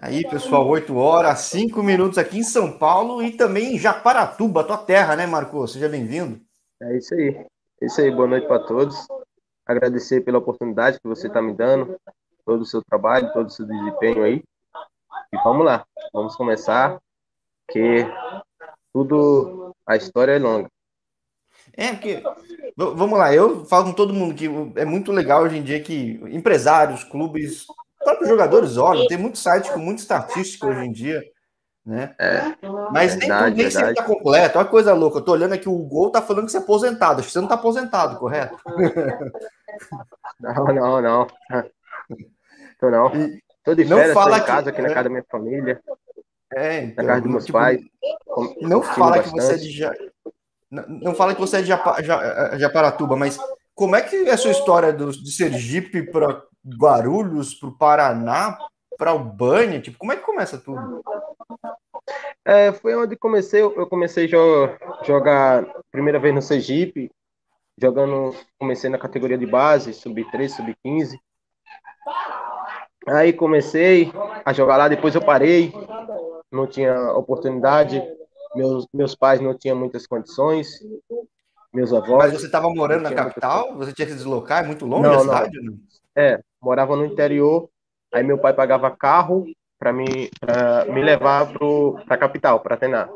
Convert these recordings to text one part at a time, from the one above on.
Aí, pessoal, 8 horas, 5 minutos aqui em São Paulo e também em Japaratuba, tua terra, né, Marcos? Seja bem-vindo. É isso aí. É isso aí, boa noite para todos. Agradecer pela oportunidade que você está me dando, todo o seu trabalho, todo o seu desempenho aí. E vamos lá, vamos começar, que tudo, a história é longa. É, porque, vamos lá, eu falo com todo mundo que é muito legal hoje em dia que empresários, clubes, próprios jogadores olham, tem muito site com muita estatística hoje em dia, né? É, Mas verdade, nem, sempre tá completo. Olha coisa louca, eu tô olhando aqui, o Gol tá falando que você é aposentado, acho que você não tá aposentado, correto? Não, não, não. Tô não. Tô de férias, não fala tô em casa, que, aqui na casa da minha família. É, então, na casa dos meus tipo, pais. Não fala bastante. que você é de não, não fala que você é de Japaratuba, mas como é que é a sua história do, de Sergipe para Guarulhos, para o Paraná, para o Banha? Tipo, como é que começa tudo? É, foi onde comecei, eu comecei a jogar primeira vez no Sergipe, jogando, comecei na categoria de base, sub-13, sub-15. Aí comecei a jogar lá, depois eu parei, não tinha oportunidade, meus, meus pais não tinham muitas condições, meus avós. Mas você estava morando na capital? Você tinha que deslocar? É muito longe não, a cidade? Não. É, morava no interior, aí meu pai pagava carro para me, me levar para a capital, para Atená.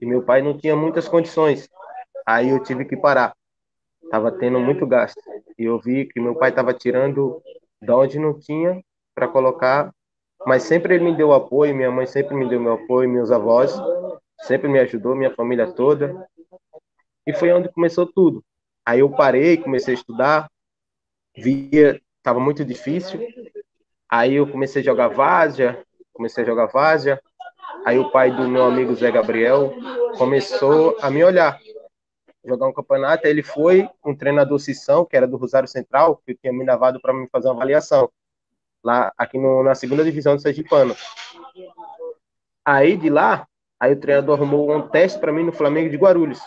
E meu pai não tinha muitas condições, aí eu tive que parar. Tava tendo muito gasto. E eu vi que meu pai estava tirando de onde não tinha para colocar, mas sempre ele me deu apoio, minha mãe sempre me deu meu apoio, meus avós sempre me ajudou, minha família toda. E foi onde começou tudo. Aí eu parei, comecei a estudar, via, estava muito difícil. Aí eu comecei a jogar várzea, comecei a jogar várzea. Aí o pai do meu amigo Zé Gabriel começou a me olhar, jogar um campeonato. Aí ele foi um treinador Sissão, que era do Rosário Central, que tinha me levado para me fazer uma avaliação lá aqui no, na segunda divisão do Sergipano. Aí de lá Aí o treinador arrumou um teste para mim no Flamengo de Guarulhos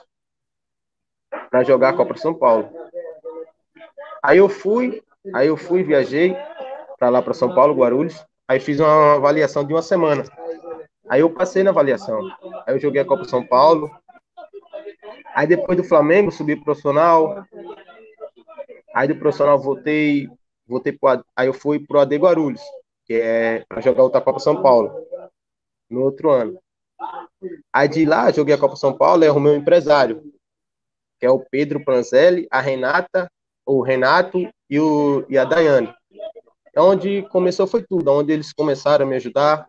para jogar a Copa São Paulo. Aí eu fui, aí eu fui, viajei para lá para São Paulo, Guarulhos. Aí fiz uma avaliação de uma semana. Aí eu passei na avaliação. Aí eu joguei a Copa São Paulo. Aí depois do Flamengo subi pro profissional. Aí do profissional voltei, voltei pro, aí eu fui pro AD Guarulhos, que é para jogar outra Copa São Paulo no outro ano. Aí de lá, joguei a Copa São Paulo e arrumei um empresário, que é o Pedro Pranzelli, a Renata, o Renato e, o, e a Daiane. É onde começou foi tudo, onde eles começaram a me ajudar,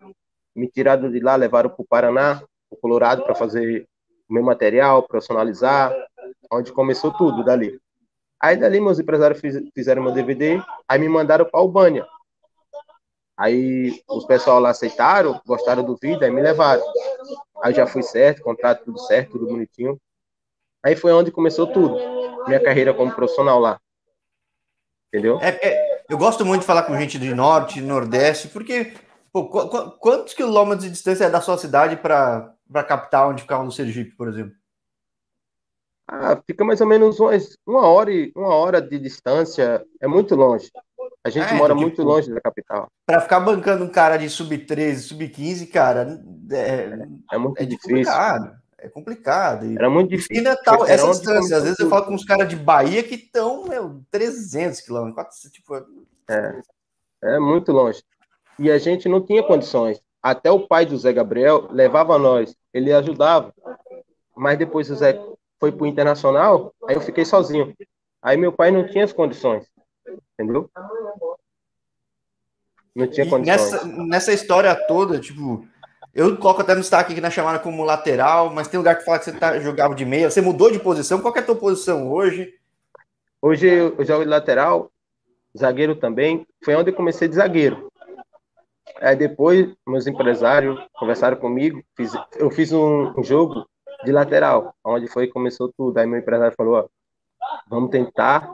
me tiraram de lá, levaram para o Paraná, o Colorado, para fazer o meu material, profissionalizar, onde começou tudo dali. Aí dali meus empresários fiz, fizeram meu DVD, aí me mandaram para Albânia. Aí os pessoal lá aceitaram, gostaram do vídeo, aí me levaram. Aí já fui certo, contrato tudo certo, tudo bonitinho. Aí foi onde começou tudo, minha carreira como profissional lá. Entendeu? É, é, eu gosto muito de falar com gente do norte, nordeste, porque pô, qu quantos quilômetros de distância é da sua cidade para a capital, onde ficava no Sergipe, por exemplo? Ah, fica mais ou menos umas, uma, hora, uma hora de distância, é muito longe. A gente é, mora tipo, muito longe da capital. Para ficar bancando um cara de sub-13, sub-15, cara, é, é muito é difícil. Complicado. É complicado. Era muito difícil. E tal, essa distância, às vezes tudo. eu falo com uns caras de Bahia que estão, meu, 300 quilômetros. Tipo... É, é muito longe. E a gente não tinha condições. Até o pai do Zé Gabriel levava nós, ele ajudava. Mas depois o Zé foi para o internacional, aí eu fiquei sozinho. Aí meu pai não tinha as condições. Entendeu? Não tinha condições. Nessa, nessa história toda, tipo, eu coloco até no destaque aqui na chamada como lateral, mas tem lugar que fala que você tá, jogava de meia. Você mudou de posição? Qual é a tua posição hoje? Hoje eu jogo de lateral, zagueiro também. Foi onde eu comecei de zagueiro. Aí depois, meus empresários conversaram comigo. Fiz, eu fiz um, um, jogo de lateral, onde foi que começou tudo. Aí meu empresário falou: ó, vamos tentar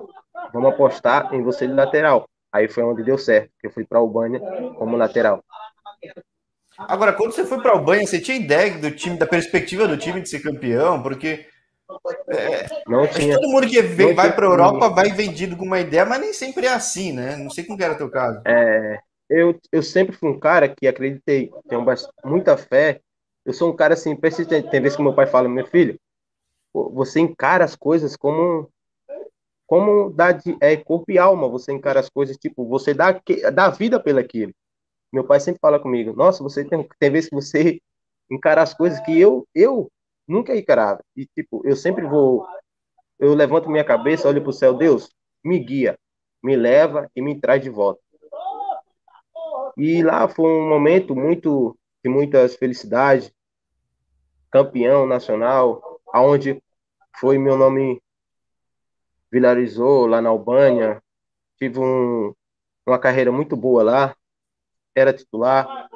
vamos apostar em você de lateral. Aí foi onde deu certo, que eu fui para o Albânia como lateral. Agora, quando você foi para o Albânia, você tinha ideia do time, da perspectiva do time de ser campeão? Porque é, não tinha. Todo mundo que vem, vai para a Europa vai vendido com uma ideia, mas nem sempre é assim, né? Não sei como era o teu caso. É, eu, eu sempre fui um cara que acreditei, tenho muita fé. Eu sou um cara assim, persistente. Tem vezes que meu pai fala, meu filho, você encara as coisas como como dá de, é corpo e alma, você encara as coisas, tipo, você dá, dá vida pelo aquilo. Meu pai sempre fala comigo, nossa, você tem, tem vezes que você encara as coisas que eu, eu nunca encarava. E, tipo, eu sempre vou, eu levanto minha cabeça, olho para o céu, Deus, me guia, me leva e me traz de volta. E lá foi um momento muito de muitas felicidades, campeão nacional, aonde foi meu nome vilarizou lá na Albânia, tive um, uma carreira muito boa lá, era titular,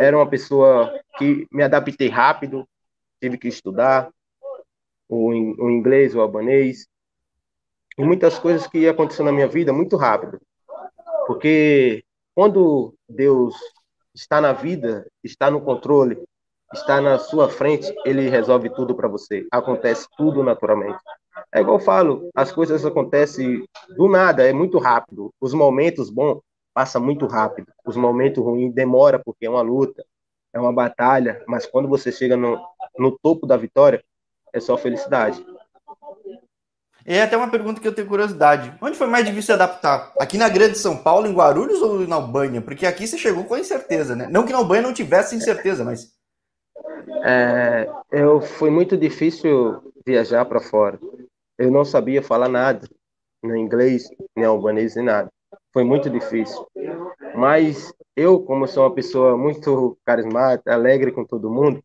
era uma pessoa que me adaptei rápido, tive que estudar o, o inglês, o albanês, e muitas coisas que aconteceram na minha vida muito rápido. Porque quando Deus está na vida, está no controle, está na sua frente, ele resolve tudo para você. Acontece tudo naturalmente. É igual eu falo, as coisas acontecem do nada, é muito rápido. Os momentos bons passam muito rápido. Os momentos ruins demora porque é uma luta, é uma batalha, mas quando você chega no, no topo da vitória, é só felicidade. É até uma pergunta que eu tenho curiosidade. Onde foi mais difícil se adaptar? Aqui na Grande São Paulo, em Guarulhos ou na Albanha? Porque aqui você chegou com incerteza, né? Não que na Albanha não tivesse incerteza, mas. É, eu foi muito difícil viajar para fora. Eu não sabia falar nada, nem inglês, nem albanês, nem nada. Foi muito difícil. Mas eu, como sou uma pessoa muito carismática, alegre com todo mundo,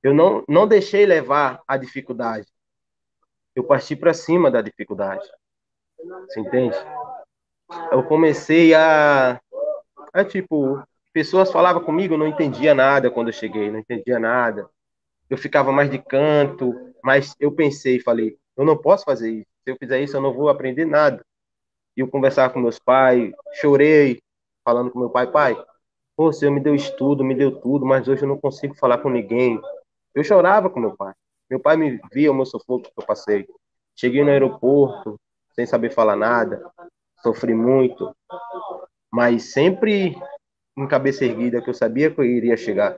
eu não, não deixei levar a dificuldade. Eu parti para cima da dificuldade. Você entende? Eu comecei a, a tipo, pessoas falavam comigo, não entendia nada quando eu cheguei, não entendia nada. Eu ficava mais de canto, mas eu pensei e falei, eu não posso fazer isso. Se eu fizer isso, eu não vou aprender nada. E eu conversava com meus pais, chorei, falando com meu pai, pai, Senhor me deu estudo, me deu tudo, mas hoje eu não consigo falar com ninguém. Eu chorava com meu pai. Meu pai me via o meu sufoco que eu passei. Cheguei no aeroporto, sem saber falar nada, sofri muito, mas sempre em cabeça erguida, que eu sabia que eu iria chegar.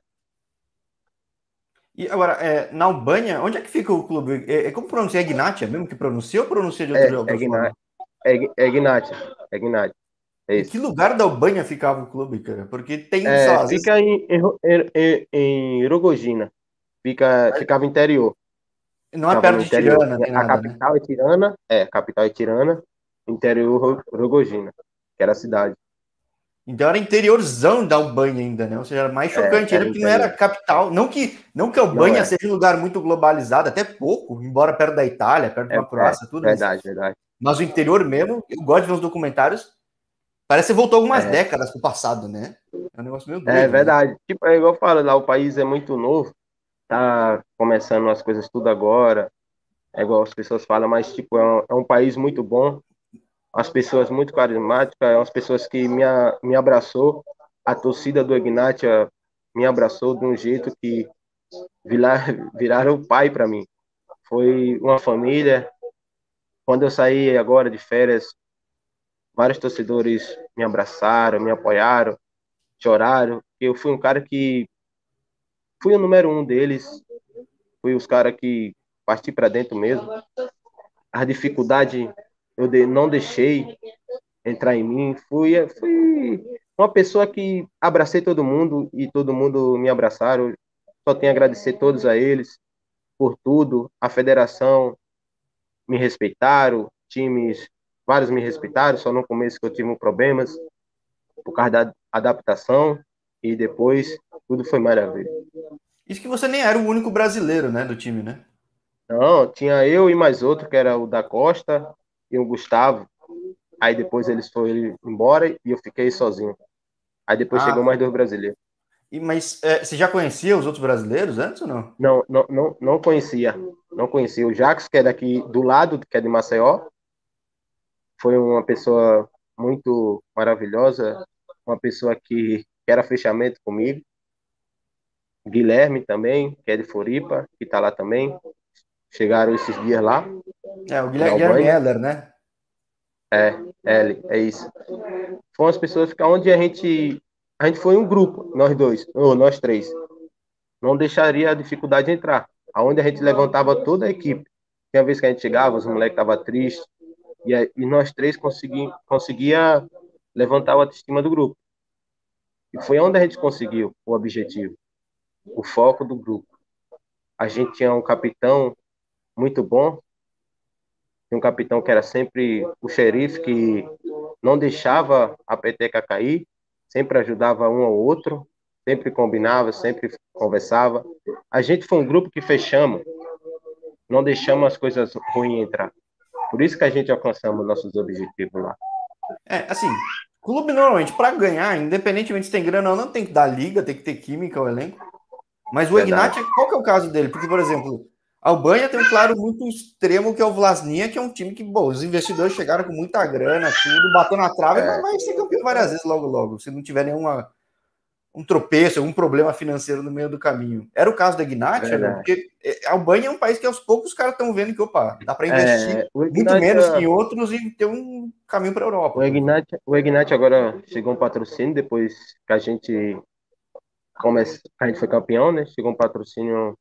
E agora, é, na Albânia, onde é que fica o clube? É, é como pronuncia? É Ignatia mesmo que pronuncia ou pronuncia de outro é, é, Ignatia. É, é. É. É em que lugar da Albânia ficava o clube, cara? Porque tem. É, só, fica vezes... em, em, em, em Rogojina. Fica, ficava interior. Não é perto de Tirana, A nada, capital né? é Tirana, é, a capital é Tirana, interior Rogojina, que era a cidade. Então era interiorzão da Albânia ainda, né? Ou seja, era mais é, chocante é, ainda, porque não era capital. Não que, não que a Albânia é. seja um lugar muito globalizado, até pouco, embora perto da Itália, perto da é, Croácia, tudo Verdade, mas, verdade. Mas o interior mesmo, eu gosto de ver os documentários, parece que voltou algumas é. décadas pro passado, né? É um negócio meio doido. É verdade. Né? Tipo, é igual eu falo, lá o país é muito novo, tá começando as coisas tudo agora, é igual as pessoas falam, mas tipo, é um, é um país muito bom, as pessoas muito carismáticas, as pessoas que me, me abraçou, a torcida do Ignatia me abraçou de um jeito que virar, viraram o pai para mim. Foi uma família. Quando eu saí agora de férias, vários torcedores me abraçaram, me apoiaram, choraram. Eu fui um cara que fui o número um deles, fui os caras que parti para dentro mesmo. A dificuldade eu não deixei entrar em mim. Fui, fui uma pessoa que abracei todo mundo e todo mundo me abraçaram. Só tenho a agradecer todos a eles por tudo. A federação me respeitaram, times, vários me respeitaram, só no começo que eu tive problemas por causa da adaptação e depois tudo foi maravilha. Isso que você nem era o único brasileiro, né, do time, né? Não, tinha eu e mais outro, que era o da Costa, e o Gustavo. Aí depois eles foram embora e eu fiquei sozinho. Aí depois ah, chegou mais dois brasileiros. E, mas é, você já conhecia os outros brasileiros antes ou não? Não, não, não, não conhecia. Não conhecia. O Jacques, que é daqui do lado, que é de Maceió, foi uma pessoa muito maravilhosa, uma pessoa que, era fechamento comigo. Guilherme também, que é de Floripa, que está lá também. Chegaram esses dias lá. É, o Guilherme Heller, né? É, L, é isso. foram as pessoas que onde a gente a gente foi um grupo, nós dois, ou nós três. Não deixaria a dificuldade entrar. Aonde a gente levantava toda a equipe. Tinha vez que a gente chegava, os moleques estavam tristes, e, e nós três consegui, conseguia levantar a autoestima do grupo. E foi onde a gente conseguiu o objetivo, o foco do grupo. A gente tinha um capitão muito bom, um capitão que era sempre o xerife, que não deixava a peteca cair, sempre ajudava um ao outro, sempre combinava, sempre conversava. A gente foi um grupo que fechamos, não deixamos as coisas ruins entrar. Por isso que a gente alcançamos nossos objetivos lá. É, assim, clube normalmente, para ganhar, independentemente se tem grana ou não, tem que dar liga, tem que ter química o elenco. Mas o Ignat, qual que é o caso dele? Porque, por exemplo, a Albanha tem um claro muito extremo que é o Vlasnia, que é um time que, bom, os investidores chegaram com muita grana, tudo, bateu na trave, é. mas vai ser campeão várias vezes logo, logo, se não tiver nenhuma um tropeço, algum problema financeiro no meio do caminho. Era o caso da Ignatia, é né? porque é, a Albânia é um país que aos poucos os caras estão vendo que, opa, dá para investir é, muito menos que em outros e ter um caminho para a Europa. O Ignatia, o Ignatia agora chegou um patrocínio depois que a gente começa, a gente foi campeão, né? Chegou um patrocínio,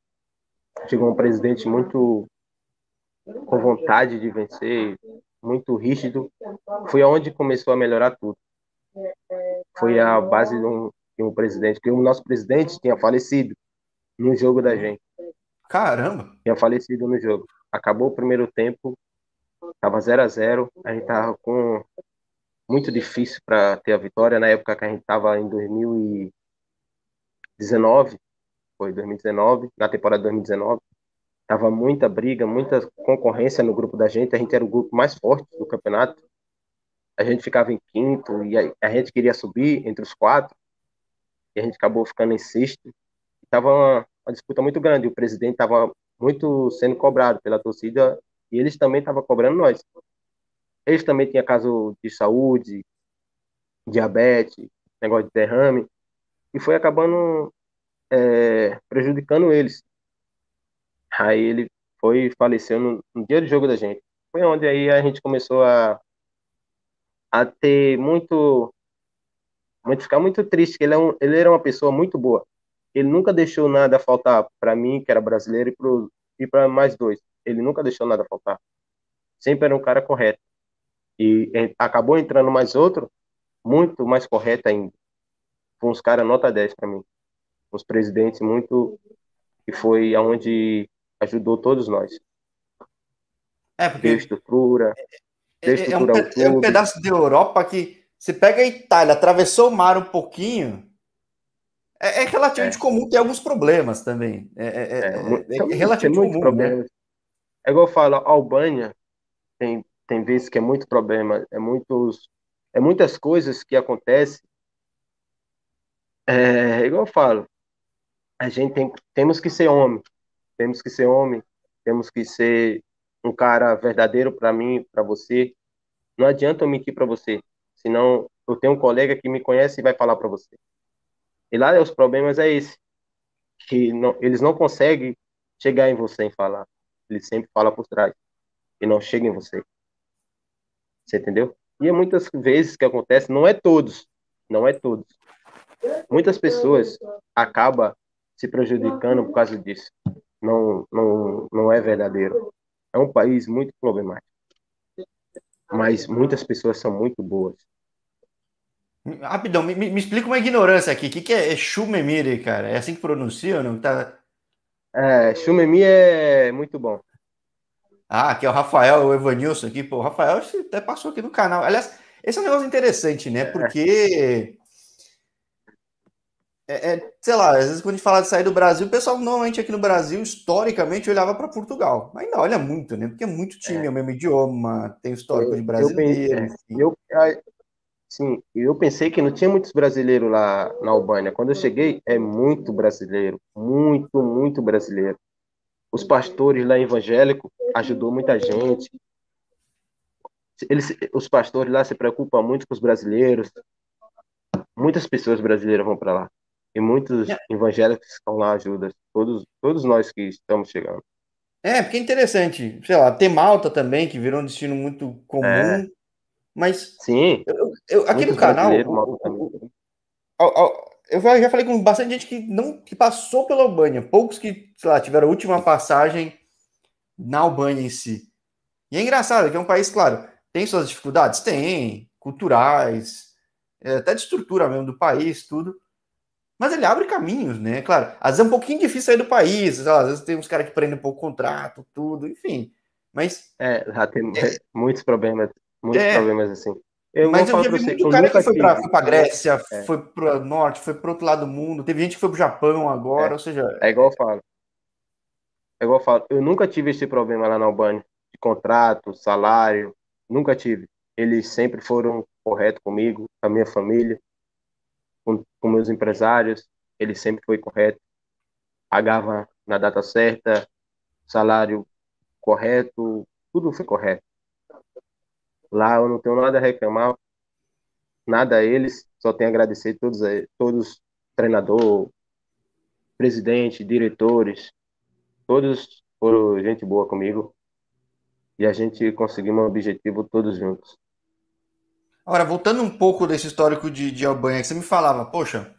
chegou um presidente muito com vontade de vencer, muito rígido. Foi aonde começou a melhorar tudo. Foi a base de um, que o presidente, que o nosso presidente tinha falecido no jogo da gente. Caramba! Tinha falecido no jogo. Acabou o primeiro tempo, tava 0 a 0 a gente tava com muito difícil para ter a vitória na época que a gente tava em 2019, foi 2019, na temporada 2019. Tava muita briga, muita concorrência no grupo da gente, a gente era o grupo mais forte do campeonato. A gente ficava em quinto e a gente queria subir entre os quatro e a gente acabou ficando em sexto. Estava uma, uma, disputa muito grande, o presidente estava muito sendo cobrado pela torcida e eles também estavam cobrando nós. Eles também tinham caso de saúde, diabetes, negócio de derrame, e foi acabando é, prejudicando eles. Aí ele foi faleceu no, no, dia do jogo da gente. Foi onde aí a gente começou a, a ter muito muito ficar muito triste, ele, é um, ele era uma pessoa muito boa. Ele nunca deixou nada faltar para mim, que era brasileiro, e para mais dois. Ele nunca deixou nada faltar. Sempre era um cara correto. E acabou entrando mais outro, muito mais correto ainda. Foi uns caras nota 10 para mim. Os presidentes muito. E foi aonde ajudou todos nós. É, porque. Estrutura. É, é, é, um, é um pedaço da Europa que você pega a Itália, atravessou o mar um pouquinho, é, é relativamente é. comum ter alguns problemas também. É, é, é, é, é relativamente comum. Né? É igual eu falo, a Albânia tem, tem vezes que é muito problema, é, muitos, é muitas coisas que acontecem. É, igual eu falo, a gente tem, temos que ser homem, temos que ser homem, temos que ser um cara verdadeiro para mim, para você. Não adianta eu mentir para você. Senão, eu tenho um colega que me conhece e vai falar para você. E lá os problemas é esse, que não, eles não conseguem chegar em você e falar. Eles sempre falam por trás e não chegam em você. Você entendeu? E é muitas vezes que acontece, não é todos, não é todos. Muitas pessoas acabam se prejudicando por causa disso. Não, não, não é verdadeiro. É um país muito problemático mas muitas pessoas são muito boas. Rapidão, me, me explica uma ignorância aqui. O que, que é, é Shumemiri, cara? É assim que pronuncia ou não? Tá... É, Shumemi é muito bom. Ah, aqui é o Rafael, o Evanilson aqui. Pô, o Rafael até passou aqui no canal. Aliás, esse é um negócio interessante, né? É. Porque é, é, sei lá, às vezes quando a gente fala de sair do Brasil, o pessoal normalmente aqui no Brasil, historicamente, olhava para Portugal. Ainda olha muito, né? Porque é muito time, é, é o mesmo idioma, tem histórico de brasileiro. Eu, eu, sim, eu pensei que não tinha muitos brasileiros lá na Albânia. Quando eu cheguei, é muito brasileiro, muito, muito brasileiro. Os pastores lá evangélicos ajudou muita gente. Eles, os pastores lá se preocupam muito com os brasileiros. Muitas pessoas brasileiras vão para lá. E muitos é. evangélicos estão lá ajudam, todos, todos nós que estamos chegando. É, porque é interessante, sei lá, tem Malta também, que virou um destino muito comum, é. Mas Sim. Eu, eu, aqui no canal, eu, eu já falei com bastante gente que não que passou pela Albânia, poucos que, sei lá, tiveram a última passagem na Albânia em si. E é engraçado que é um país, claro, tem suas dificuldades? Tem, culturais, é, até de estrutura mesmo do país, tudo. Mas ele abre caminhos, né? Claro, às vezes é um pouquinho difícil sair do país, lá, às vezes tem uns caras que prendem um pouco o contrato, tudo, enfim. Mas. É, já tem é, muitos problemas, muitos é, problemas assim. Eu mas eu já vi muito cara que foi para a Grécia, é. foi para o norte, foi para outro lado do mundo. Teve gente que foi para o Japão agora, é. ou seja. É igual eu falo. É igual eu falo. Eu nunca tive esse problema lá na Albânia, de contrato, salário. Nunca tive. Eles sempre foram corretos comigo, com a minha família com, com meus empresários, ele sempre foi correto, pagava na data certa, salário correto, tudo foi correto. Lá eu não tenho nada a reclamar, nada a eles, só tenho a agradecer todos, todos treinador, presidente, diretores, todos foram gente boa comigo e a gente conseguiu um objetivo todos juntos. Agora, voltando um pouco desse histórico de, de Albanha, que você me falava, poxa,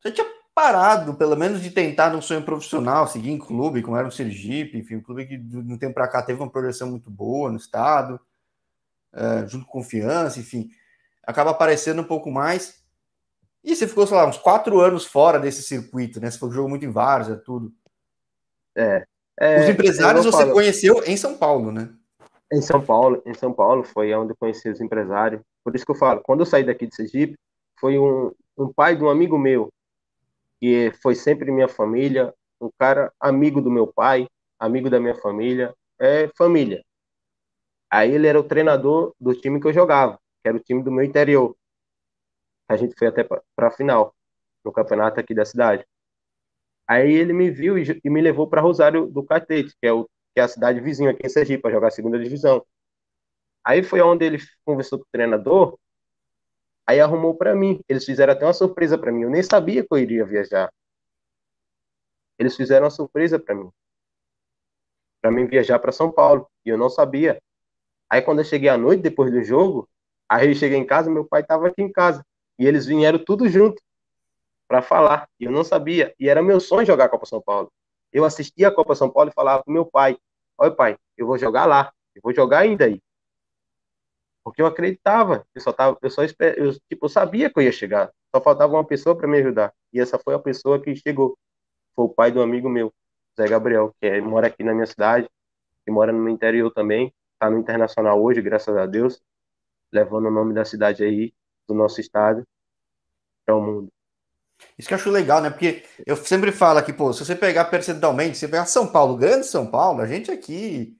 você tinha parado, pelo menos, de tentar num sonho profissional, seguir em clube, como era o Sergipe, enfim, um clube que no tempo para cá teve uma projeção muito boa no estado, é, junto com confiança, enfim, acaba aparecendo um pouco mais. E você ficou, sei lá, uns quatro anos fora desse circuito, né? Você foi, jogou muito em Várzea, tudo. É. é Os empresários você falo... conheceu em São Paulo, né? Em São Paulo, em São Paulo foi onde eu conheci os empresários. Por isso que eu falo, quando eu saí daqui de Sergipe, foi um, um pai de um amigo meu, que foi sempre minha família, um cara amigo do meu pai, amigo da minha família, é família. Aí ele era o treinador do time que eu jogava, que era o time do meu interior. A gente foi até para a final, no campeonato aqui da cidade. Aí ele me viu e, e me levou para Rosário do Catete, que é o que é a cidade vizinha aqui em Sergipe, para jogar a segunda divisão. Aí foi onde ele conversou com o treinador, aí arrumou para mim. Eles fizeram até uma surpresa para mim. Eu nem sabia que eu iria viajar. Eles fizeram uma surpresa para mim. Para mim viajar para São Paulo, e eu não sabia. Aí quando eu cheguei à noite depois do jogo, aí eu cheguei em casa, meu pai estava aqui em casa, e eles vieram tudo junto para falar, e eu não sabia, e era meu sonho jogar a Copa São Paulo eu assistia a Copa São Paulo e falava pro meu pai: Olha, pai, eu vou jogar lá, eu vou jogar ainda aí. Porque eu acreditava, eu só tava, eu só eu, tipo, eu sabia que eu ia chegar, só faltava uma pessoa para me ajudar. E essa foi a pessoa que chegou. Foi o pai do amigo meu, Zé Gabriel, que é, mora aqui na minha cidade, que mora no interior também, tá no internacional hoje, graças a Deus, levando o nome da cidade aí, do nosso estado, para o mundo. Isso que eu acho legal, né? Porque eu sempre falo que, pô, se você pegar percentualmente, você pegar São Paulo, grande São Paulo, a gente aqui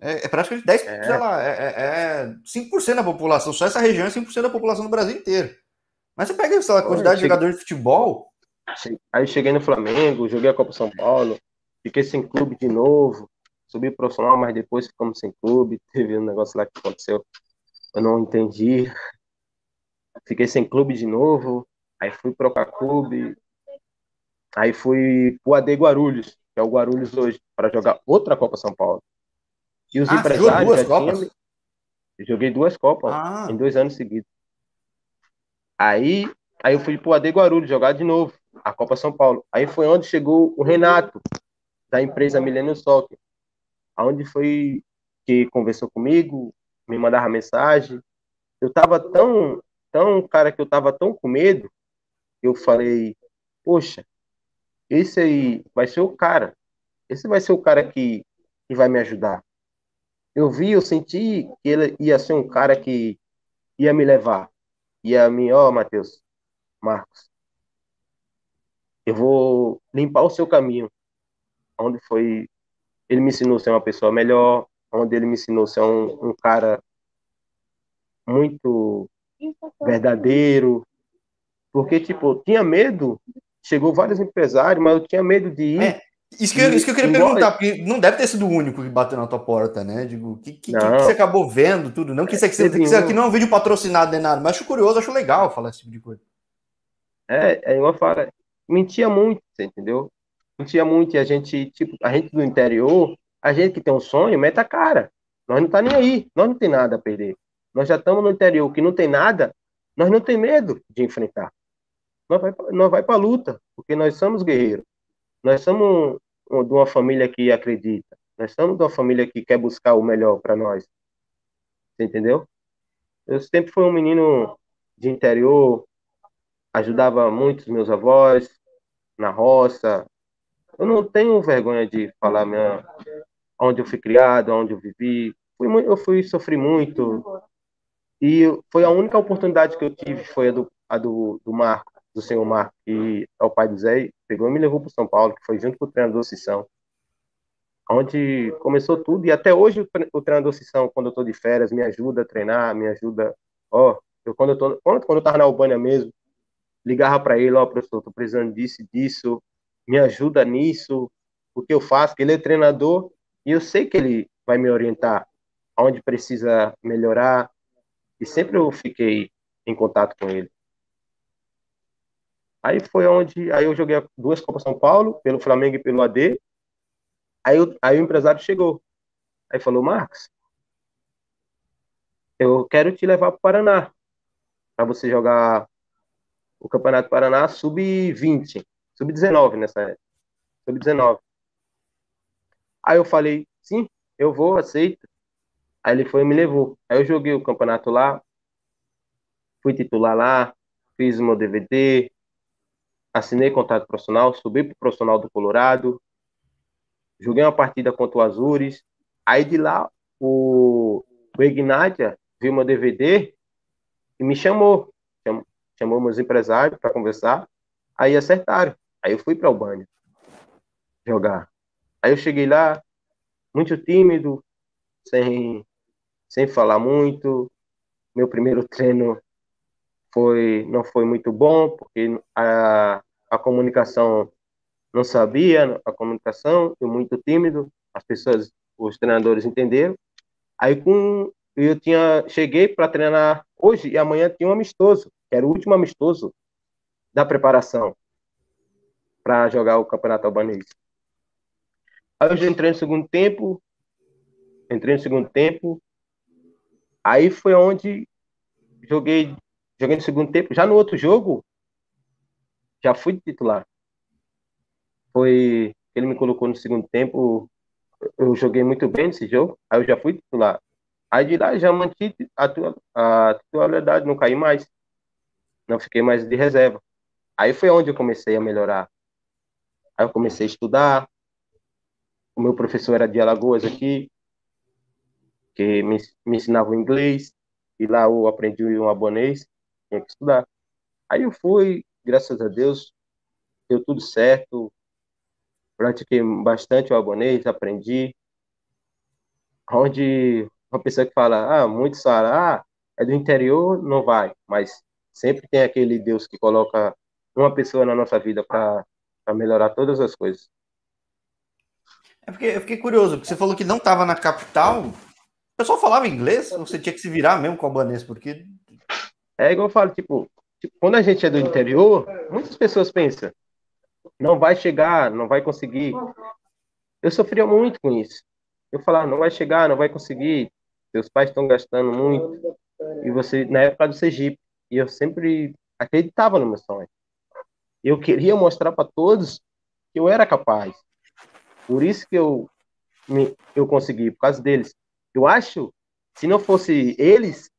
é, é praticamente 10%, é. sei lá, é, é, é 5% da população, só essa região é 5% da população do Brasil inteiro. Mas você pega, sei lá, a quantidade cheguei... de jogadores de futebol. Aí cheguei no Flamengo, joguei a Copa São Paulo, fiquei sem clube de novo, subi profissional, mas depois ficamos sem clube, teve um negócio lá que aconteceu, eu não entendi. Fiquei sem clube de novo, Aí fui pro Clube. Aí fui pro AD Guarulhos, que é o Guarulhos hoje, para jogar outra Copa São Paulo. E os ah, empresários. Duas Copas? Joguei duas Copas ah. em dois anos seguidos. Aí, aí eu fui pro AD Guarulhos jogar de novo, a Copa São Paulo. Aí foi onde chegou o Renato, da empresa Millennium Soccer. Onde foi que conversou comigo, me mandava mensagem. Eu tava tão, tão, cara, que eu tava tão com medo eu falei, poxa, esse aí vai ser o cara. Esse vai ser o cara que, que vai me ajudar. Eu vi, eu senti que ele ia ser um cara que ia me levar. Ia me, ó, oh, Matheus, Marcos, eu vou limpar o seu caminho. Onde foi. Ele me ensinou a ser uma pessoa melhor, onde ele me ensinou a ser um, um cara muito verdadeiro, porque, tipo, tinha medo, chegou vários empresários, mas eu tinha medo de ir. É, isso, que eu, isso que eu queria embora... perguntar, porque não deve ter sido o único que bateu na tua porta, né? Digo, o que, que, que, você acabou vendo, tudo? Não que isso aqui, é, isso aqui não é um vídeo patrocinado nem nada, mas acho curioso, acho legal falar esse tipo de coisa. É, aí eu falo, mentia muito, entendeu? Mentia muito, e a gente, tipo, a gente do interior, a gente que tem um sonho, mete a cara. Nós não tá nem aí, nós não tem nada a perder. nós já estamos no interior que não tem nada, nós não tem medo de enfrentar. Nós vai, nós vai para a luta, porque nós somos guerreiros. Nós somos de uma família que acredita. Nós somos de uma família que quer buscar o melhor para nós. Você entendeu? Eu sempre fui um menino de interior, ajudava muito meus avós na roça. Eu não tenho vergonha de falar minha, onde eu fui criado, onde eu vivi. Fui, eu fui sofri muito. E foi a única oportunidade que eu tive foi a do, a do, do Marco, do senhor Marco, que é o pai do Zé, pegou e me levou para São Paulo, que foi junto com o treinador Cissão. Onde começou tudo, e até hoje o, treinador Cissão, quando eu estou de férias, me ajuda a treinar, me ajuda. Ó, eu, quando eu tô, quando, quando eu na Albânia mesmo, ligava para ele, ó, professor, tô precisando disso disso, me ajuda nisso, o que eu faço, que ele é treinador, e eu sei que ele vai me orientar aonde precisa melhorar, e sempre eu fiquei em contato com ele. Aí foi onde, aí eu joguei duas Copas São Paulo, pelo Flamengo e pelo AD. Aí, eu, aí o empresário chegou. Aí falou, Marcos, eu quero te levar para o Paraná, para você jogar o Campeonato Paraná sub-20, sub-19 nessa época, sub-19. Aí eu falei, sim, eu vou, aceito. Aí ele foi e me levou. Aí eu joguei o campeonato lá, fui titular lá, fiz o meu DVD, assinei contrato profissional, subi para o profissional do Colorado, joguei uma partida contra o Azures. Aí de lá, o, o Ignatia viu meu DVD e me chamou. Chamou, chamou meus empresários para conversar. Aí acertaram. Aí eu fui para o banho jogar. Aí eu cheguei lá, muito tímido, sem sem falar muito. Meu primeiro treino foi não foi muito bom, porque a, a comunicação não sabia, a comunicação, eu muito tímido, as pessoas, os treinadores entenderam. Aí com eu tinha cheguei para treinar hoje e amanhã tinha um amistoso, que era o último amistoso da preparação para jogar o Campeonato Albanês. Aí eu já entrei no segundo tempo, entrei no segundo tempo, Aí foi onde joguei, joguei no segundo tempo. Já no outro jogo, já fui titular. Foi, ele me colocou no segundo tempo, eu joguei muito bem nesse jogo, aí eu já fui titular. Aí de lá já mantive a, a titularidade, não caí mais. Não fiquei mais de reserva. Aí foi onde eu comecei a melhorar. Aí eu comecei a estudar. O meu professor era de Alagoas aqui, que me, me ensinava o inglês, e lá eu aprendi um abonês, tinha que estudar. Aí eu fui, graças a Deus, deu tudo certo, pratiquei bastante o abonês, aprendi. Onde uma pessoa que fala, ah, muito Sara, ah, é do interior, não vai, mas sempre tem aquele Deus que coloca uma pessoa na nossa vida para melhorar todas as coisas. É porque eu fiquei curioso, porque você falou que não estava na capital, o pessoal falava inglês, você tinha que se virar mesmo com o albanês, porque. É igual eu falo, tipo, tipo, quando a gente é do interior, muitas pessoas pensam, não vai chegar, não vai conseguir. Eu sofria muito com isso. Eu falava, não vai chegar, não vai conseguir, seus pais estão gastando muito. E você, na época do Sergipe, e eu sempre acreditava no meu sonho. Eu queria mostrar para todos que eu era capaz. Por isso que eu, me, eu consegui, por causa deles. Eu acho, se não fosse eles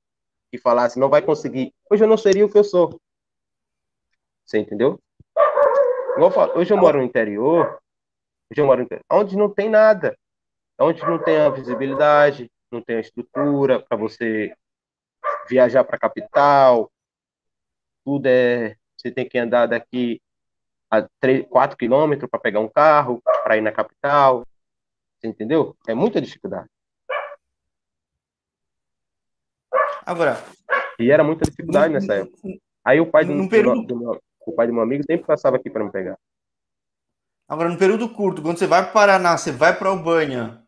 que falassem, não vai conseguir, hoje eu não seria o que eu sou. Você entendeu? hoje eu moro no interior, hoje eu moro no interior, onde não tem nada, onde não tem a visibilidade, não tem a estrutura para você viajar para a capital, tudo é, você tem que andar daqui a 3, 4 quilômetros para pegar um carro, para ir na capital, você entendeu? É muita dificuldade. Agora. E era muita dificuldade nessa época. Aí o pai período... do, meu, o pai do meu amigo sempre passava aqui para me pegar. Agora, no período curto, quando você vai para o Paraná, você vai para Albânia,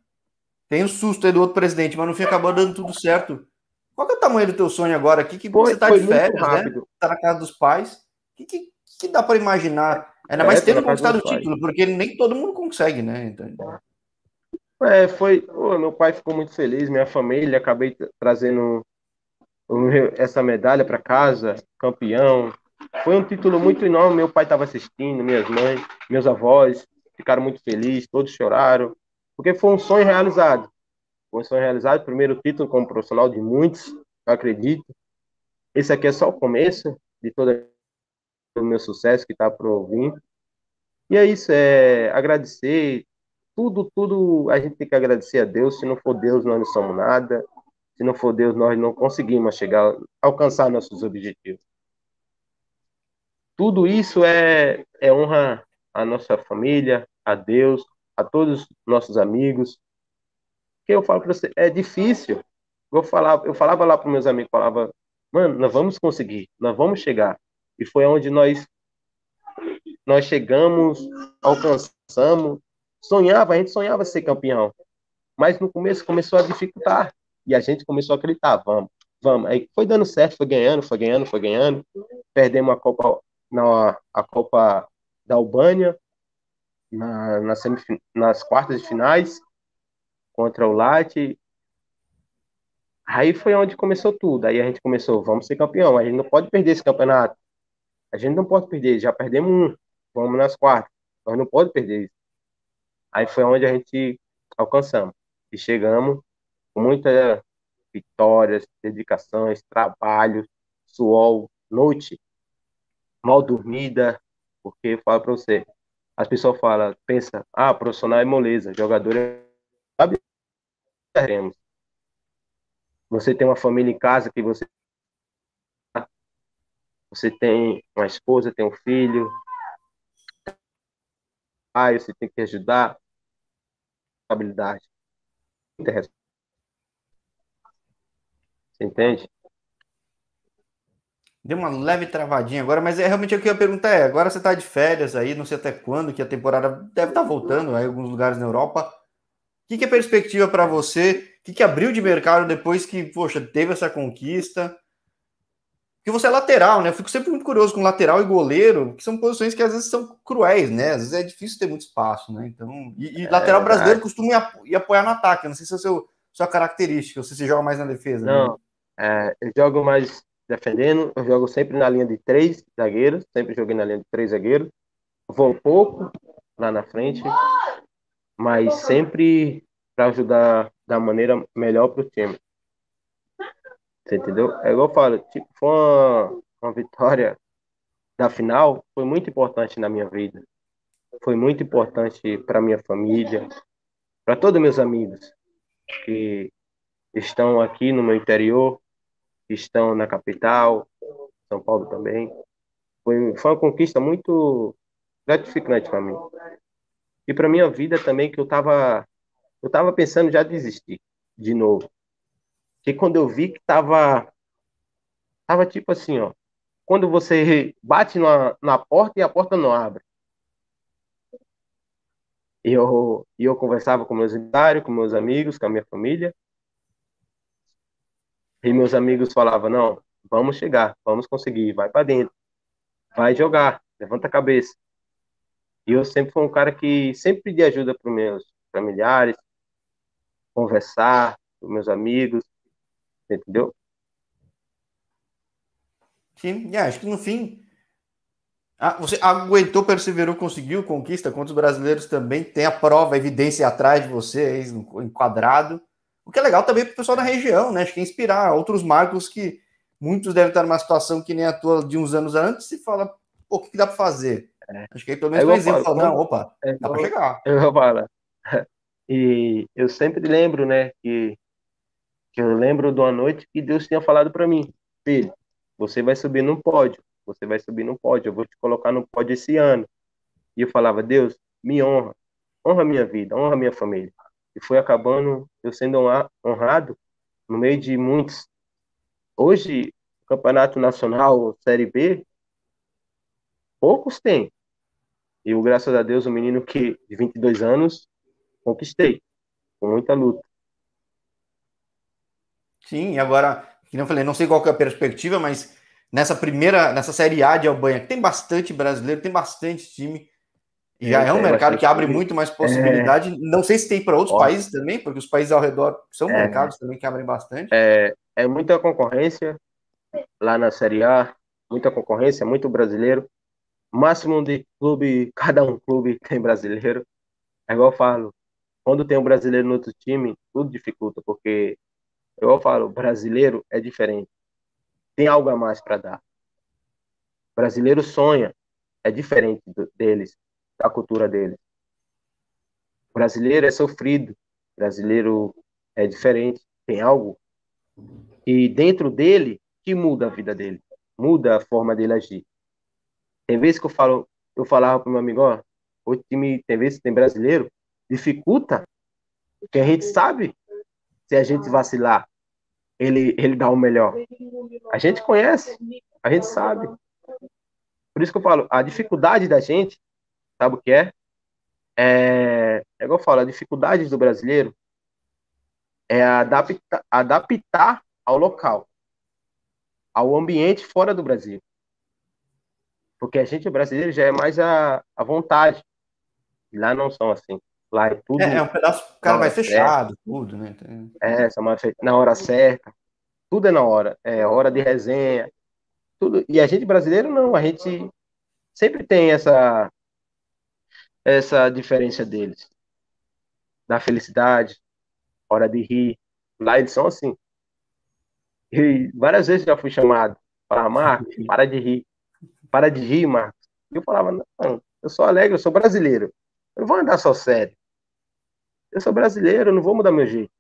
tem o susto aí do outro presidente, mas no fim acabou dando tudo certo. Qual é o tamanho do teu sonho agora aqui? Que foi, você está de férias, né? Está na casa dos pais. O que, que, que, dá para imaginar? Ainda mais é, tendo conquistado o título, porque nem todo mundo consegue, né? Então... É, foi. Meu pai ficou muito feliz, minha família, acabei trazendo essa medalha para casa, campeão. Foi um título muito enorme. Meu pai estava assistindo, minhas mães, meus avós ficaram muito felizes, todos choraram, porque foi um sonho realizado. Foi um sonho realizado, primeiro título como profissional de muitos, acredito. Esse aqui é só o começo de todo o meu sucesso que está por vir. E é isso, é agradecer. Tudo, tudo a gente tem que agradecer a Deus. Se não for Deus, nós não somos nada. Se não for Deus, nós não conseguimos chegar, alcançar nossos objetivos. Tudo isso é, é honra à nossa família, a Deus, a todos os nossos amigos. Que eu falo para você, é difícil. Eu falava, eu falava lá para meus amigos, falava, mano, nós vamos conseguir, nós vamos chegar. E foi onde nós nós chegamos, alcançamos, sonhava, a gente sonhava ser campeão. Mas no começo começou a dificultar. E a gente começou a acreditar, vamos, vamos. Aí foi dando certo, foi ganhando, foi ganhando, foi ganhando. Perdemos a Copa, na, a Copa da Albânia, na, na nas quartas de finais, contra o Late. Aí foi onde começou tudo. Aí a gente começou, vamos ser campeão. A gente não pode perder esse campeonato. A gente não pode perder, já perdemos um. Vamos nas quartas. Nós não pode perder. Aí foi onde a gente alcançamos. E chegamos muitas vitórias, dedicações, trabalho, suor, noite mal dormida, porque eu falo para você, as pessoas falam, pensa, ah, profissional é moleza, jogador é teremos. Você tem uma família em casa que você você tem uma esposa, tem um filho, pai, você tem que ajudar, habilidade. Você entende? Deu uma leve travadinha agora, mas é realmente o que eu ia perguntar é: agora você está de férias aí, não sei até quando, que a temporada deve estar tá voltando aí, em alguns lugares na Europa. O que, que é perspectiva para você? O que, que abriu de mercado depois que, poxa, teve essa conquista? Porque você é lateral, né? Eu fico sempre muito curioso com lateral e goleiro, que são posições que às vezes são cruéis, né? Às vezes é difícil ter muito espaço, né? Então, e, e é, lateral brasileiro costuma ir, apoiar no ataque. não sei se é a seu, sua característica, ou se você joga mais na defesa. Não, né? É, eu jogo mais defendendo, eu jogo sempre na linha de três zagueiros, sempre joguei na linha de três zagueiros. Vou um pouco lá na frente, mas sempre para ajudar da maneira melhor para o time. Você entendeu? É igual eu falo, tipo, foi uma, uma vitória da final, foi muito importante na minha vida. Foi muito importante para minha família, para todos meus amigos que estão aqui no meu interior, estão na capital, São Paulo também. Foi, foi uma conquista muito gratificante para mim. E para minha vida também, que eu estava eu tava pensando já desistir de novo. Que quando eu vi que tava tava tipo assim, ó, quando você bate na, na porta e a porta não abre. E eu, eu conversava com meus empresários, com meus amigos, com a minha família. E meus amigos falavam: não, vamos chegar, vamos conseguir, vai para dentro, vai jogar, levanta a cabeça. E eu sempre fui um cara que sempre pedi ajuda para meus familiares, conversar com meus amigos, entendeu? Sim, acho que no fim ah, você aguentou, perseverou, conseguiu conquista. Quantos brasileiros também tem a prova, a evidência atrás de você, enquadrado. O que é legal também para o pessoal da região, né? Acho que é inspirar outros marcos que muitos devem estar numa situação que nem a tua de uns anos antes e fala, o que, que dá para fazer? É. Acho que aí pelo menos é um exemplo, falo, não, opa, é dá para chegar. Eu falo. E eu sempre lembro, né, que, que eu lembro de uma noite que Deus tinha falado para mim, filho, você vai subir no pódio, você vai subir no pódio, eu vou te colocar no pódio esse ano. E eu falava, Deus, me honra, honra minha vida, honra minha família e foi acabando eu sendo honrado no meio de muitos. Hoje, Campeonato Nacional, Série B, poucos têm. E eu, graças a Deus, o um menino que de 22 anos, conquistei, com muita luta. Sim, agora, que não falei, não sei qual é a perspectiva, mas nessa primeira, nessa Série A de Albanha, tem bastante brasileiro, tem bastante time, já é, é um mercado que abre muito mais possibilidade. É... Não sei se tem para outros Ó, países também, porque os países ao redor são é... mercados também que abrem bastante. É, é muita concorrência lá na Série A, muita concorrência, muito brasileiro. Máximo de clube, cada um clube tem brasileiro. É igual eu falo, quando tem um brasileiro no outro time, tudo dificulta, porque, igual eu falo, brasileiro é diferente. Tem algo a mais para dar. O brasileiro sonha, é diferente deles, da cultura deles. O brasileiro é sofrido, o brasileiro é diferente, tem algo e dentro dele que muda a vida dele, muda a forma dele agir. Tem vezes que eu falo, eu falava pro meu amigo, ó, o time tem vezes que tem brasileiro dificulta, porque a gente sabe se a gente vacilar, ele ele dá o melhor. A gente conhece, a gente sabe. Por isso que eu falo, a dificuldade da gente, sabe o que é? É, é igual eu falo, a dificuldade do brasileiro é adaptar, adaptar ao local, ao ambiente fora do Brasil. Porque a gente brasileiro já é mais a, a vontade. Lá não são assim. Lá é tudo. É, é um pedaço, cara, mais fechado, certa. tudo, né? É, na hora certa. Tudo é na hora. É hora de resenha. Tudo. E a gente brasileiro não, a gente sempre tem essa essa diferença deles. Da felicidade, hora de rir. Lá eles são assim. E várias vezes já fui chamado. para Marcos, para de rir. Para de rir, Marcos. E eu falava, não, eu sou alegre, eu sou brasileiro. Eu não vou andar só sério. Eu sou brasileiro, eu não vou mudar meu jeito.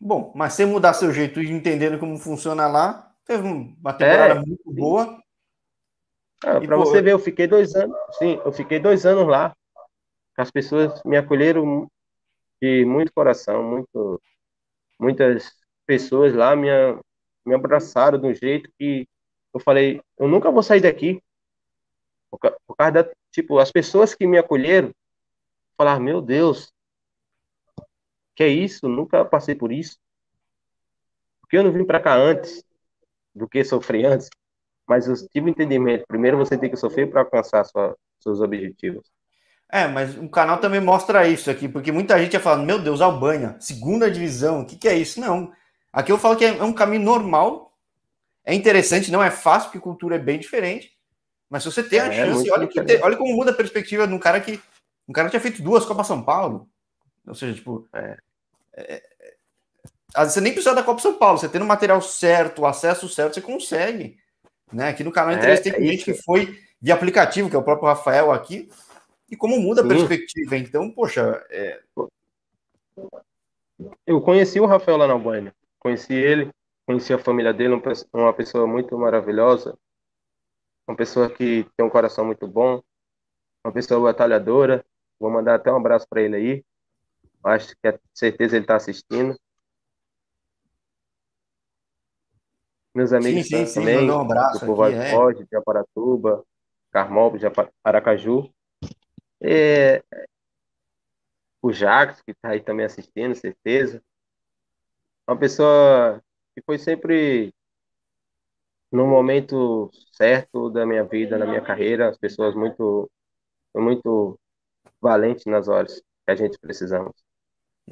Bom, mas sem mudar seu jeito e entendendo como funciona lá, teve uma temporada é, muito boa. Ah, para você ver, eu fiquei dois anos, sim, eu fiquei dois anos lá. As pessoas me acolheram de muito coração, muito, muitas pessoas lá me, me abraçaram de um jeito que eu falei, eu nunca vou sair daqui. Por, por causa da, tipo, as pessoas que me acolheram, falar, meu Deus, que é isso? Nunca passei por isso. Porque eu não vim para cá antes do que sofri antes, mas eu tive entendimento. Primeiro você tem que sofrer para alcançar sua, seus objetivos. É, mas o canal também mostra isso aqui, porque muita gente ia falando, meu Deus, Albânia, segunda divisão, o que, que é isso? Não. Aqui eu falo que é um caminho normal, é interessante, não é fácil, porque cultura é bem diferente, mas se você tem a é, chance, olha, que, olha como muda a perspectiva de um cara que um cara que tinha feito duas Copa São Paulo. Ou seja, tipo, é, é, é você nem precisa da Copa São Paulo, você tendo o material certo, o acesso certo, você consegue. Né? Aqui no canal Interesse tem é gente que foi de aplicativo, que é o próprio Rafael aqui, e como muda Sim. a perspectiva. Então, poxa. É... Eu conheci o Rafael lá na Albânia. Conheci ele, conheci a família dele, uma pessoa muito maravilhosa, uma pessoa que tem um coração muito bom, uma pessoa batalhadora. Vou mandar até um abraço para ele aí. Acho que é certeza ele está assistindo. Meus amigos sim, sim, também, sim, um abraço do Povoado é. De Aparatuba, Carmol, de Aracaju. É, o Jacques, que está aí também assistindo, certeza. Uma pessoa que foi sempre no momento certo da minha vida, na minha carreira, as pessoas muito muito valentes nas horas que a gente precisamos.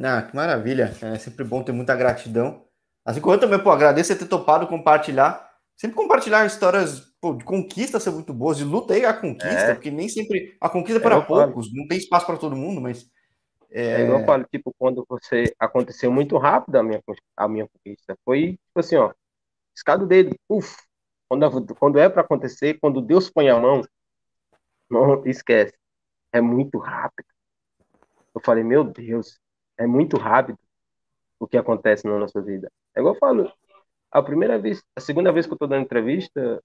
Ah, que maravilha. É sempre bom ter muita gratidão. Assim como eu também, pô, agradeço você ter topado compartilhar. Sempre compartilhar histórias pô, de conquista ser muito boas, de luta aí a conquista, é. porque nem sempre a conquista é para poucos, falo. não tem espaço para todo mundo, mas. É... é igual eu falo, tipo, quando você aconteceu muito rápido a minha, a minha conquista. Foi tipo assim, ó, escada o dedo, uf, quando, quando é para acontecer, quando Deus põe a mão, não esquece. É muito rápido. Eu falei, meu Deus, é muito rápido o que acontece na nossa vida. É igual eu falo, a primeira vez, a segunda vez que eu estou dando entrevista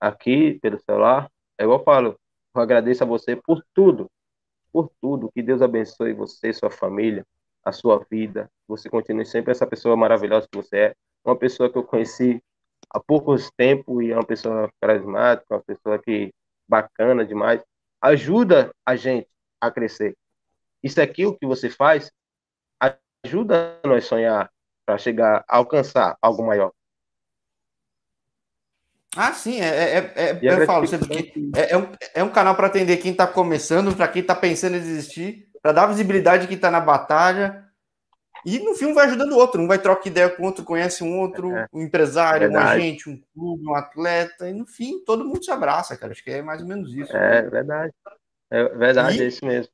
aqui pelo celular, é igual eu falo, eu agradeço a você por tudo, por tudo. Que Deus abençoe você, sua família, a sua vida. Você continue sempre essa pessoa maravilhosa que você é. Uma pessoa que eu conheci há poucos tempos e é uma pessoa carismática, uma pessoa que bacana demais. Ajuda a gente a crescer. Isso aqui o que você faz ajuda nós a sonhar para chegar a alcançar algo maior. Ah, sim, é, é, é eu falo sempre que é, é, um, é um canal para atender quem está começando, para quem está pensando em desistir, para dar visibilidade de quem está na batalha. E no fim um vai ajudando o outro, um vai trocar ideia com o outro, conhece um outro, é, um empresário, verdade. um agente, um clube, um atleta, e no fim todo mundo se abraça, cara. Acho que é mais ou menos isso. É verdade. É verdade, e, é isso mesmo.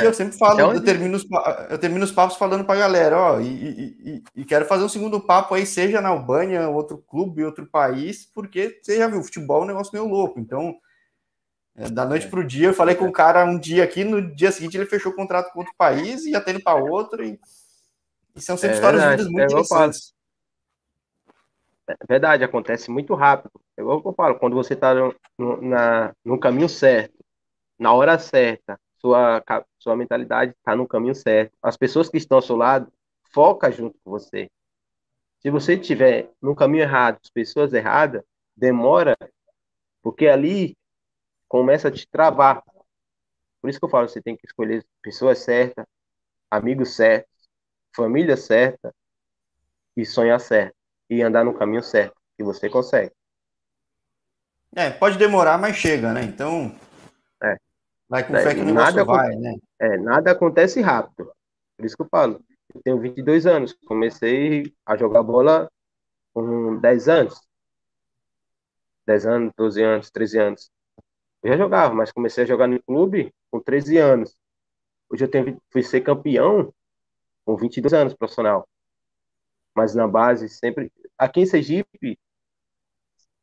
E eu sempre falo, é eu, termino os, eu termino os papos falando pra galera, ó, e, e, e, quero fazer um segundo papo aí, seja na Albânia, outro clube, outro país, porque você já viu, futebol é um negócio meio louco, então é, da noite para o dia, eu falei com o cara um dia aqui, no dia seguinte ele fechou o contrato com outro país e ia tendo para outro. E, e são sempre é histórias verdade, muito é interessantes. É verdade, acontece muito rápido. É igual que eu falo, quando você está no, na, no caminho certo, na hora certa, sua, sua mentalidade está no caminho certo. As pessoas que estão ao seu lado, foca junto com você. Se você estiver no caminho errado, as pessoas erradas, demora, porque ali começa a te travar. Por isso que eu falo, você tem que escolher pessoas certas, amigos certos, família certa e sonhar certo e andar no caminho certo, que você consegue. É, pode demorar, mas chega, né? Então. Vai com fé que o nada vai, né? É, nada acontece rápido. Por isso que eu falo. Eu tenho 22 anos, comecei a jogar bola com 10 anos. 10 anos, 12 anos, 13 anos. Eu já jogava, mas comecei a jogar no clube com 13 anos. Hoje eu tenho, fui ser campeão com 22 anos profissional. Mas na base, sempre. Aqui em Sergipe,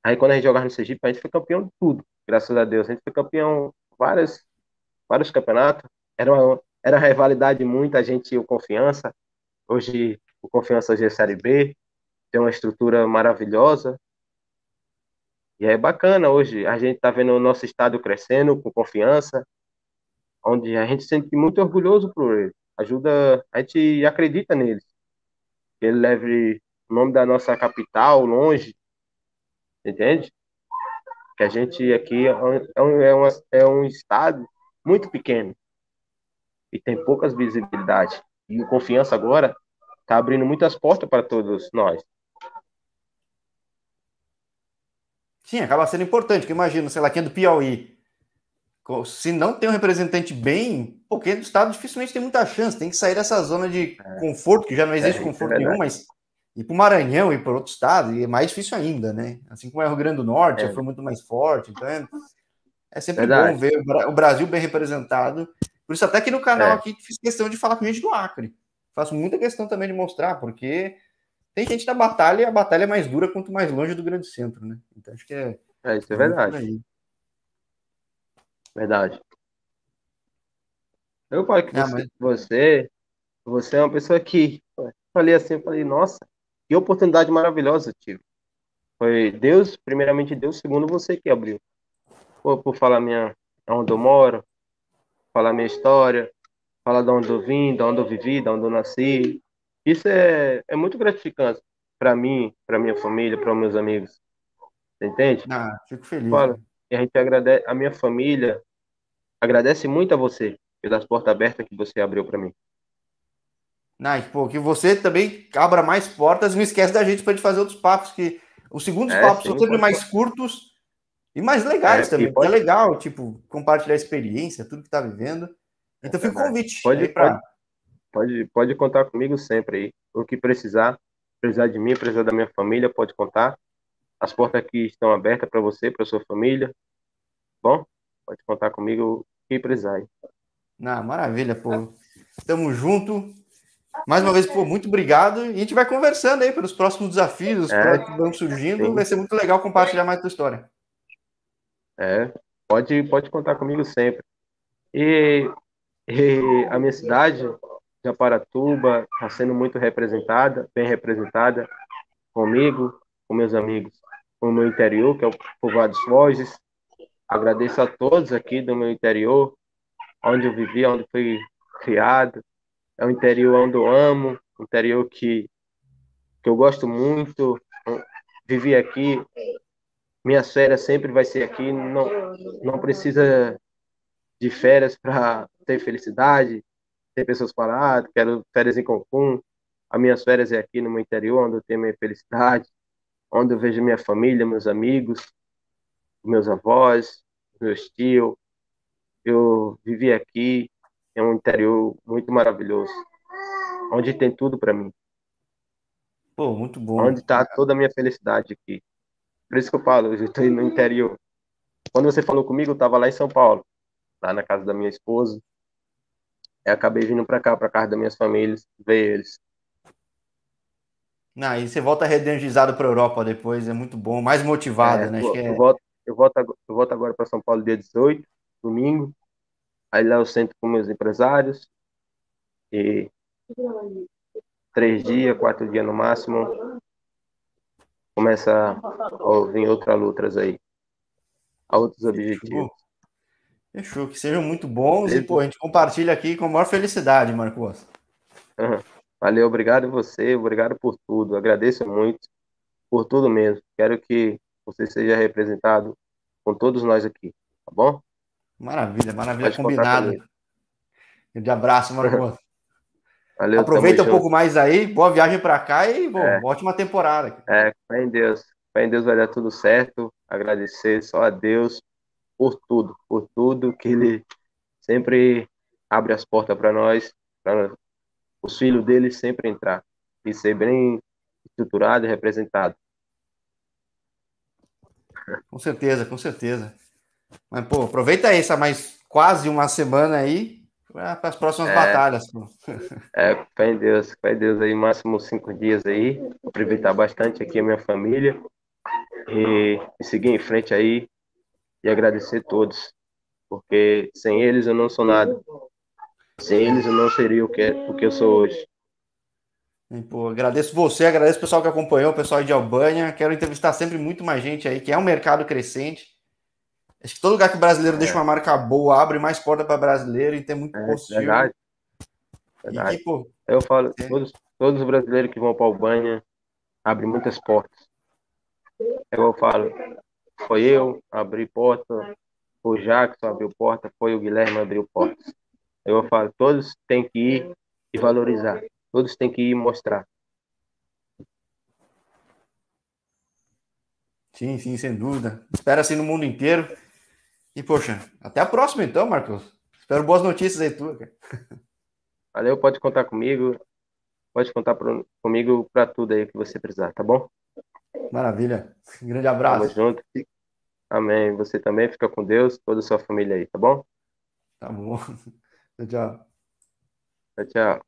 aí quando a gente jogava no Sergipe, a gente foi campeão de tudo, graças a Deus. A gente foi campeão vários, vários campeonatos. Era uma, era uma rivalidade muito, a gente tinha o confiança. Hoje o confiança hoje é Série B, tem uma estrutura maravilhosa. E é bacana hoje, a gente está vendo o nosso estado crescendo com confiança, onde a gente se sente muito orgulhoso por ele. Ajuda, a gente acredita nele. Que ele leve o nome da nossa capital longe, entende? Que a gente aqui é um, é, uma, é um estado muito pequeno e tem poucas visibilidades. E o confiança agora está abrindo muitas portas para todos nós. Sim, acaba sendo importante, porque imagina, sei lá, quem é do Piauí. Se não tem um representante bem, porque do estado dificilmente tem muita chance, tem que sair dessa zona de é. conforto, que já não existe é, conforto é nenhum, mas ir para o Maranhão e para outro estado, e é mais difícil ainda, né? Assim como é o Rio Grande do Norte, já é. foi muito mais forte, então é, é sempre verdade. bom ver o Brasil bem representado. Por isso, até que no canal é. aqui fiz questão de falar com gente do Acre. Faço muita questão também de mostrar, porque tem gente da batalha e a batalha é mais dura quanto mais longe do grande centro, né? Então acho que é. É, isso é, é verdade. Verdade. Eu falo que você, mas... você, você é uma pessoa que falei assim, falei, nossa, que oportunidade maravilhosa, tio. Foi Deus, primeiramente Deus, segundo você que abriu. Por, por falar minha, onde eu moro, falar minha história, falar de onde eu vim, de onde eu vivi, de onde eu nasci, isso é, é muito gratificante para mim, para minha família, para meus amigos. Você entende? Ah, fico feliz. Fala. E a gente agradece, a minha família agradece muito a você pelas portas abertas que você abriu para mim. Não, pô, que você também abra mais portas, não esquece da gente para gente fazer outros papos, que os segundos é, papos sim, são sempre mais curtos e mais legais é, também. Pode... É legal, tipo, compartilhar a experiência, tudo que tá vivendo. Então, é fica o convite. Pode, pra... pode, Pode, pode contar comigo sempre aí. O que precisar, precisar de mim, precisar da minha família, pode contar. As portas aqui estão abertas para você, para sua família. Bom, pode contar comigo o que precisar aí. Ah, maravilha, pô. Tamo junto. Mais uma vez, pô, muito obrigado. E a gente vai conversando aí pelos próximos desafios, os é, que vão surgindo. Sim. Vai ser muito legal compartilhar mais tua história. É, pode, pode contar comigo sempre. E, e a minha cidade, Japaratuba está sendo muito representada, bem representada comigo, com meus amigos, com o meu interior, que é o Povoado dos Foges. Agradeço a todos aqui do meu interior, onde eu vivi, onde fui criado. É um interior onde eu amo, um interior que, que eu gosto muito. Vivi aqui, minhas férias sempre vai ser aqui, não, não precisa de férias para ter felicidade, ter pessoas paradas, quero férias em Cancún. As minhas férias é aqui no meu interior, onde eu tenho minha felicidade, onde eu vejo minha família, meus amigos, meus avós, meus tios. Eu vivi aqui, é um interior muito maravilhoso. onde tem tudo para mim. Pô, muito bom. Onde está toda a minha felicidade aqui. Por isso que eu falo, eu estou no interior. Quando você falou comigo, eu estava lá em São Paulo, lá na casa da minha esposa. Eu acabei vindo para cá, para casa das minhas famílias, ver eles. Não, e você volta reenergizado para a Europa depois, é muito bom, mais motivado, é, né? Eu, é... eu, volto, eu, volto, eu volto agora para São Paulo dia 18, domingo. Aí lá eu sento com meus empresários. E três dias, quatro dias no máximo, começa a vir outras lutas aí. A outros objetivos. Fechou, que sejam muito bons Beleza. e, pô, a gente compartilha aqui com a maior felicidade, Marcos. Uhum. Valeu, obrigado você, obrigado por tudo. Agradeço muito por tudo mesmo. Quero que você seja representado com todos nós aqui, tá bom? Maravilha, maravilha, Pode combinado. Um abraço, Marcos. Valeu, Aproveita um junto. pouco mais aí, boa viagem para cá e bom, é. ótima temporada. É, fé em Deus. Fé em Deus vai dar tudo certo. Agradecer só a Deus por tudo, por tudo que Ele sempre abre as portas para nós, para os filhos dele sempre entrar e ser bem estruturado e representado. Com certeza, com certeza. Mas, pô, aproveita aí essa mais quase uma semana aí para as próximas é, batalhas. Pô. É, fé em Deus, fé em Deus aí, máximo cinco dias aí. Aproveitar bastante aqui a minha família e, e seguir em frente aí e agradecer a todos, porque sem eles eu não sou nada. Sem eles eu não seria o que, o que eu sou hoje. Pô, agradeço você, agradeço o pessoal que acompanhou, o pessoal de Albânia. Quero entrevistar sempre muito mais gente aí, que é um mercado crescente. Acho que todo lugar que o brasileiro é. deixa uma marca boa, abre mais porta para brasileiro e tem muito é, possível. Verdade. verdade. E, pô, eu falo, é. todos, todos os brasileiros que vão para Albânia abrem muitas portas. Eu falo, foi eu, abri porta, foi o Jackson abriu porta, foi o Guilherme abriu portas. Eu falo, todos têm que ir e valorizar. Todos têm que ir e mostrar. Sim, sim, sem dúvida. Espera assim no mundo inteiro. E, poxa, até a próxima então, Marcos. Espero boas notícias aí tua, cara. Valeu, pode contar comigo. Pode contar pro, comigo para tudo aí que você precisar, tá bom? Maravilha. Um grande abraço. Tamo junto. Amém. Você também fica com Deus, toda a sua família aí, tá bom? Tá bom. Tchau, tchau. Tchau, tchau.